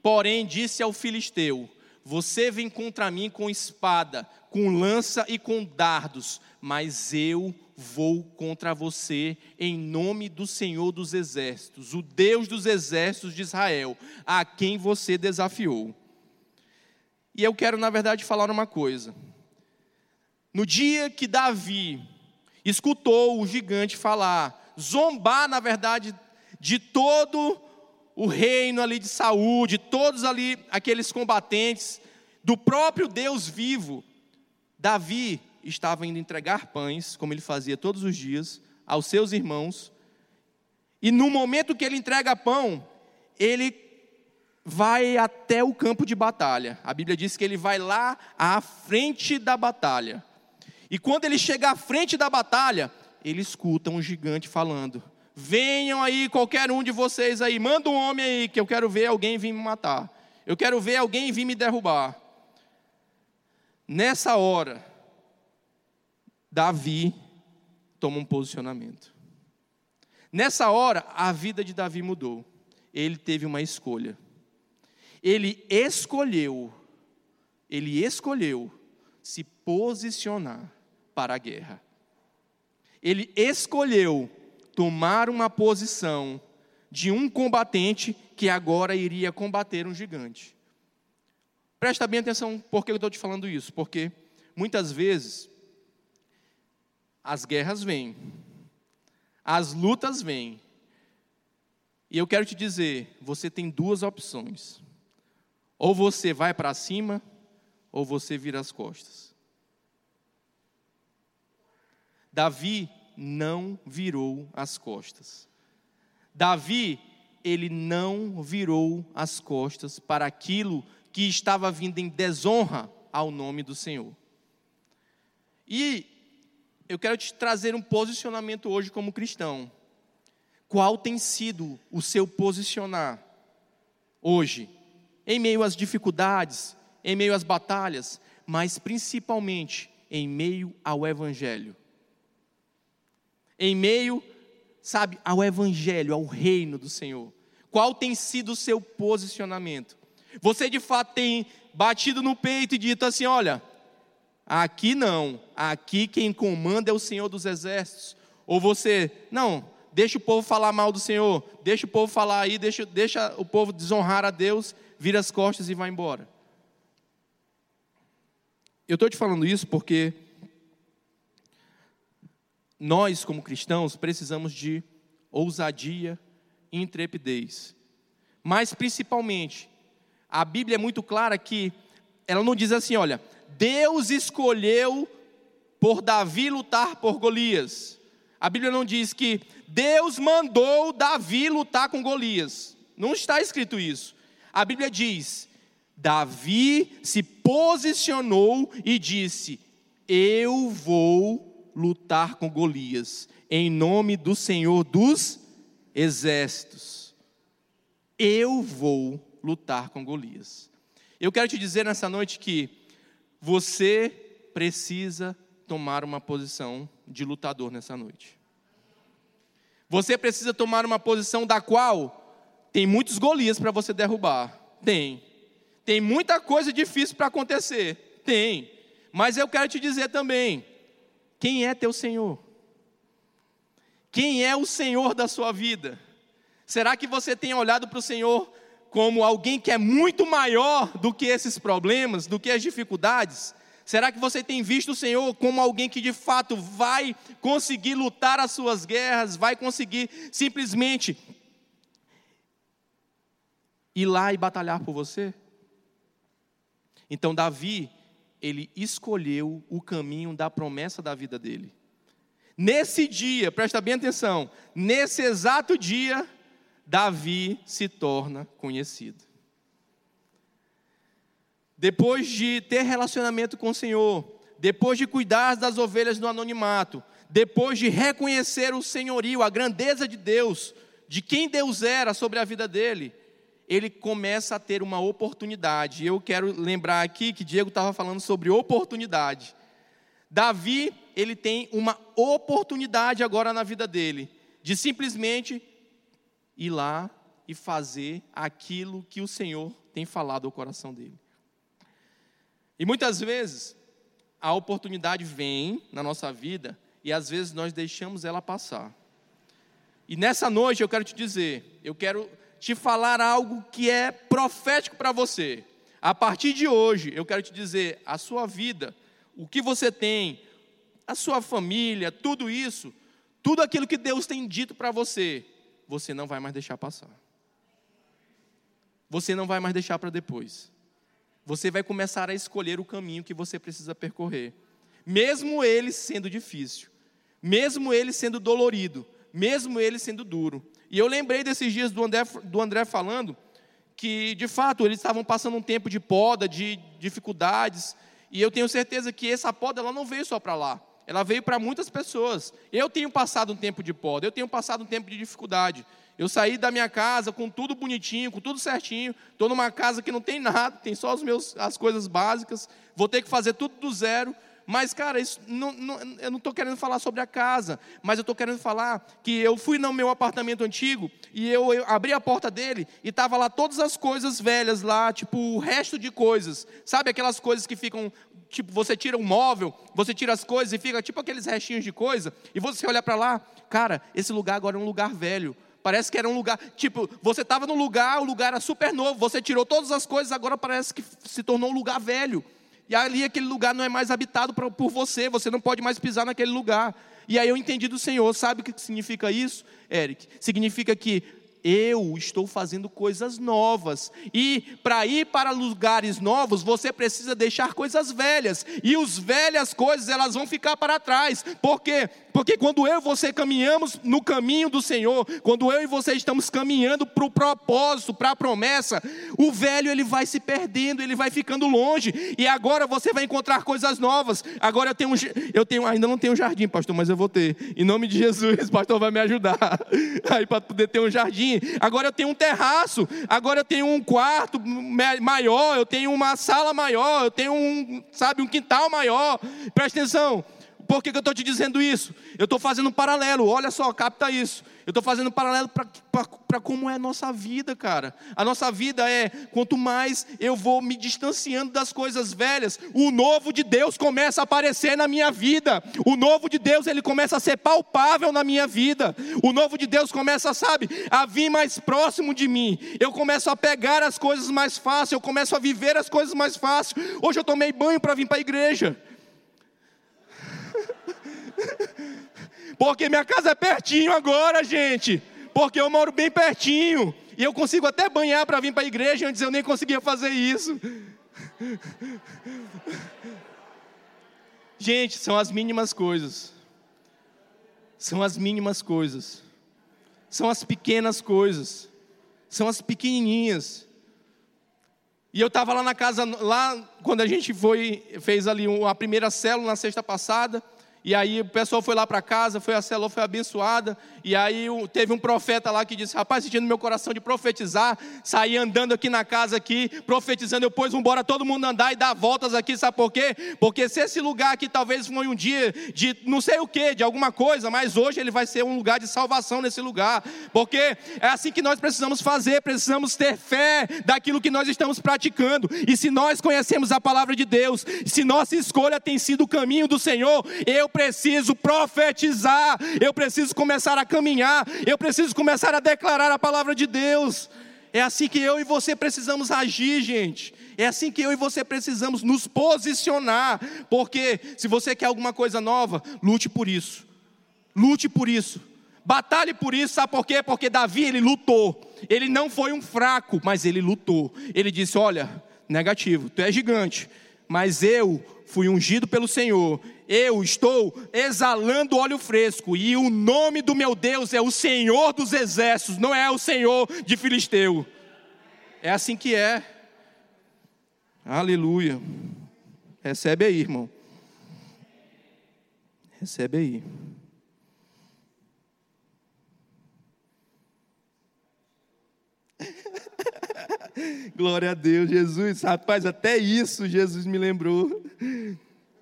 S1: porém, disse ao filisteu: Você vem contra mim com espada, com lança e com dardos, mas eu vou contra você em nome do Senhor dos Exércitos, o Deus dos Exércitos de Israel, a quem você desafiou. E eu quero, na verdade, falar uma coisa. no dia que Davi escutou o gigante falar, zombar, na verdade, de todo o reino ali de Saúl, de todos ali aqueles combatentes, do próprio Deus vivo, Davi estava indo entregar pães, como ele fazia todos os dias, aos seus irmãos, e no momento que ele entrega pão, ele vai até o campo de batalha. A Bíblia diz que ele vai lá à frente da batalha. E quando ele chega à frente da batalha, ele escuta um gigante falando: Venham aí, qualquer um de vocês aí, manda um homem aí, que eu quero ver alguém vir me matar. Eu quero ver alguém vir me derrubar. Nessa hora, Davi toma um posicionamento. Nessa hora, a vida de Davi mudou. Ele teve uma escolha. Ele escolheu, ele escolheu se posicionar para a guerra. Ele escolheu tomar uma posição de um combatente que agora iria combater um gigante. Presta bem atenção por que eu estou te falando isso, porque muitas vezes as guerras vêm, as lutas vêm, e eu quero te dizer: você tem duas opções. Ou você vai para cima, ou você vira as costas. Davi não virou as costas. Davi, ele não virou as costas para aquilo que estava vindo em desonra ao nome do Senhor. E eu quero te trazer um posicionamento hoje como cristão. Qual tem sido o seu posicionar hoje? Em meio às dificuldades, em meio às batalhas, mas principalmente em meio ao Evangelho em meio, sabe, ao evangelho, ao reino do Senhor? Qual tem sido o seu posicionamento? Você de fato tem batido no peito e dito assim: olha, aqui não, aqui quem comanda é o Senhor dos exércitos. Ou você, não, deixa o povo falar mal do Senhor, deixa o povo falar aí, deixa, deixa o povo desonrar a Deus, vira as costas e vai embora. Eu estou te falando isso porque nós, como cristãos, precisamos de ousadia e intrepidez. Mas, principalmente, a Bíblia é muito clara que ela não diz assim: olha, Deus escolheu por Davi lutar por Golias. A Bíblia não diz que Deus mandou Davi lutar com Golias. Não está escrito isso. A Bíblia diz: Davi se posicionou e disse: Eu vou lutar com Golias, em nome do Senhor dos exércitos. Eu vou lutar com Golias. Eu quero te dizer nessa noite que você precisa tomar uma posição de lutador nessa noite. Você precisa tomar uma posição da qual tem muitos Golias para você derrubar. Tem. Tem muita coisa difícil para acontecer. Tem. Mas eu quero te dizer também quem é teu Senhor? Quem é o Senhor da sua vida? Será que você tem olhado para o Senhor como alguém que é muito maior do que esses problemas, do que as dificuldades? Será que você tem visto o Senhor como alguém que de fato vai conseguir lutar as suas guerras, vai conseguir simplesmente ir lá e batalhar por você? Então, Davi, ele escolheu o caminho da promessa da vida dele. Nesse dia, presta bem atenção, nesse exato dia, Davi se torna conhecido. Depois de ter relacionamento com o Senhor, depois de cuidar das ovelhas no anonimato, depois de reconhecer o senhorio, a grandeza de Deus, de quem Deus era sobre a vida dele, ele começa a ter uma oportunidade. Eu quero lembrar aqui que Diego estava falando sobre oportunidade. Davi, ele tem uma oportunidade agora na vida dele, de simplesmente ir lá e fazer aquilo que o Senhor tem falado ao coração dele. E muitas vezes, a oportunidade vem na nossa vida e às vezes nós deixamos ela passar. E nessa noite eu quero te dizer, eu quero te falar algo que é profético para você. A partir de hoje, eu quero te dizer, a sua vida, o que você tem, a sua família, tudo isso, tudo aquilo que Deus tem dito para você, você não vai mais deixar passar. Você não vai mais deixar para depois. Você vai começar a escolher o caminho que você precisa percorrer, mesmo ele sendo difícil, mesmo ele sendo dolorido, mesmo ele sendo duro. E eu lembrei desses dias do André, do André falando que, de fato, eles estavam passando um tempo de poda, de dificuldades, e eu tenho certeza que essa poda ela não veio só para lá. Ela veio para muitas pessoas. Eu tenho passado um tempo de poda, eu tenho passado um tempo de dificuldade. Eu saí da minha casa com tudo bonitinho, com tudo certinho. Estou numa casa que não tem nada, tem só meus, as coisas básicas. Vou ter que fazer tudo do zero. Mas, cara, isso não, não, eu não estou querendo falar sobre a casa, mas eu estou querendo falar que eu fui no meu apartamento antigo e eu, eu abri a porta dele e estava lá todas as coisas velhas lá, tipo o resto de coisas. Sabe aquelas coisas que ficam tipo, você tira um móvel, você tira as coisas e fica tipo aqueles restinhos de coisa, e você olha para lá, cara, esse lugar agora é um lugar velho. Parece que era um lugar, tipo, você estava num lugar, o lugar era super novo, você tirou todas as coisas, agora parece que se tornou um lugar velho. E ali aquele lugar não é mais habitado por você, você não pode mais pisar naquele lugar. E aí eu entendi do Senhor, sabe o que significa isso, Eric? Significa que eu estou fazendo coisas novas. E para ir para lugares novos, você precisa deixar coisas velhas. E as velhas coisas, elas vão ficar para trás. Por quê? Porque quando eu e você caminhamos no caminho do Senhor, quando eu e você estamos caminhando para o propósito, para a promessa, o velho ele vai se perdendo, ele vai ficando longe. E agora você vai encontrar coisas novas. Agora eu tenho, eu tenho ainda não tenho jardim, pastor, mas eu vou ter. Em nome de Jesus, (laughs) pastor vai me ajudar. (laughs) Aí para poder ter um jardim. Agora eu tenho um terraço. Agora eu tenho um quarto maior. Eu tenho uma sala maior. Eu tenho um, sabe, um quintal maior. Presta atenção. Por que, que eu estou te dizendo isso? Eu estou fazendo um paralelo, olha só, capta isso. Eu estou fazendo um paralelo para como é a nossa vida, cara. A nossa vida é, quanto mais eu vou me distanciando das coisas velhas, o novo de Deus começa a aparecer na minha vida. O novo de Deus, ele começa a ser palpável na minha vida. O novo de Deus começa, sabe, a vir mais próximo de mim. Eu começo a pegar as coisas mais fácil, eu começo a viver as coisas mais fácil. Hoje eu tomei banho para vir para a igreja. (laughs) Porque minha casa é pertinho agora, gente. Porque eu moro bem pertinho. E eu consigo até banhar para vir para a igreja, antes eu nem conseguia fazer isso. (laughs) Gente, são as mínimas coisas. São as mínimas coisas. São as pequenas coisas. São as pequenininhas. E eu estava lá na casa, lá quando a gente foi, fez ali a primeira célula na sexta passada. E aí o pessoal foi lá para casa, foi a foi abençoada. E aí teve um profeta lá que disse: Rapaz, sentindo meu coração de profetizar, saí andando aqui na casa aqui, profetizando. Depois embora todo mundo andar e dar voltas aqui, sabe por quê? Porque se esse lugar aqui talvez foi um dia de não sei o que, de alguma coisa, mas hoje ele vai ser um lugar de salvação nesse lugar. Porque é assim que nós precisamos fazer, precisamos ter fé daquilo que nós estamos praticando. E se nós conhecemos a palavra de Deus, se nossa escolha tem sido o caminho do Senhor, eu preciso profetizar, eu preciso começar a caminhar, eu preciso começar a declarar a palavra de Deus. É assim que eu e você precisamos agir, gente. É assim que eu e você precisamos nos posicionar. Porque se você quer alguma coisa nova, lute por isso. Lute por isso. Batalhe por isso, sabe por quê? Porque Davi ele lutou. Ele não foi um fraco, mas ele lutou. Ele disse: Olha, negativo, tu é gigante, mas eu fui ungido pelo Senhor, eu estou exalando óleo fresco, e o nome do meu Deus é o Senhor dos exércitos, não é o Senhor de Filisteu. É assim que é. Aleluia. Recebe aí, irmão. Recebe aí. (laughs) Glória a Deus, Jesus. Rapaz, até isso Jesus me lembrou.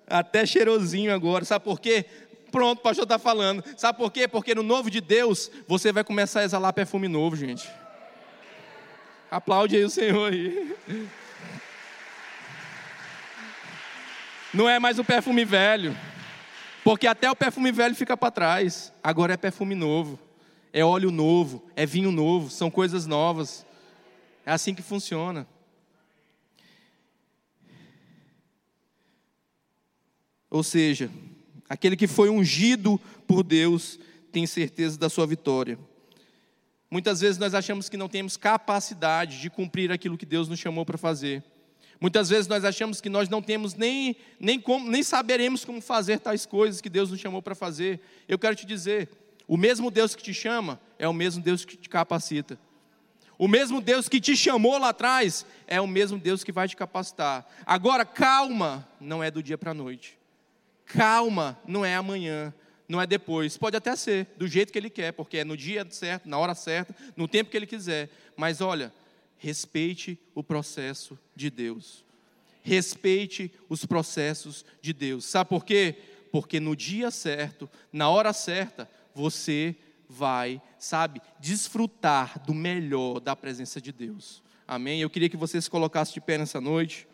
S1: Até cheirosinho agora. Sabe por quê? Pronto, o pastor está falando. Sabe por quê? Porque no novo de Deus, você vai começar a exalar perfume novo, gente. Aplaude aí o Senhor aí. Não é mais o perfume velho. Porque até o perfume velho fica para trás. Agora é perfume novo. É óleo novo. É vinho novo. São coisas novas. É assim que funciona. Ou seja, aquele que foi ungido por Deus tem certeza da sua vitória. Muitas vezes nós achamos que não temos capacidade de cumprir aquilo que Deus nos chamou para fazer. Muitas vezes nós achamos que nós não temos nem, nem, como, nem saberemos como fazer tais coisas que Deus nos chamou para fazer. Eu quero te dizer: o mesmo Deus que te chama é o mesmo Deus que te capacita. O mesmo Deus que te chamou lá atrás é o mesmo Deus que vai te capacitar. Agora, calma, não é do dia para a noite. Calma, não é amanhã não é depois. Pode até ser, do jeito que ele quer, porque é no dia certo, na hora certa, no tempo que ele quiser. Mas olha, respeite o processo de Deus. Respeite os processos de Deus. Sabe por quê? Porque no dia certo, na hora certa, você vai, sabe, desfrutar do melhor da presença de Deus. Amém? Eu queria que você se colocasse de pé nessa noite.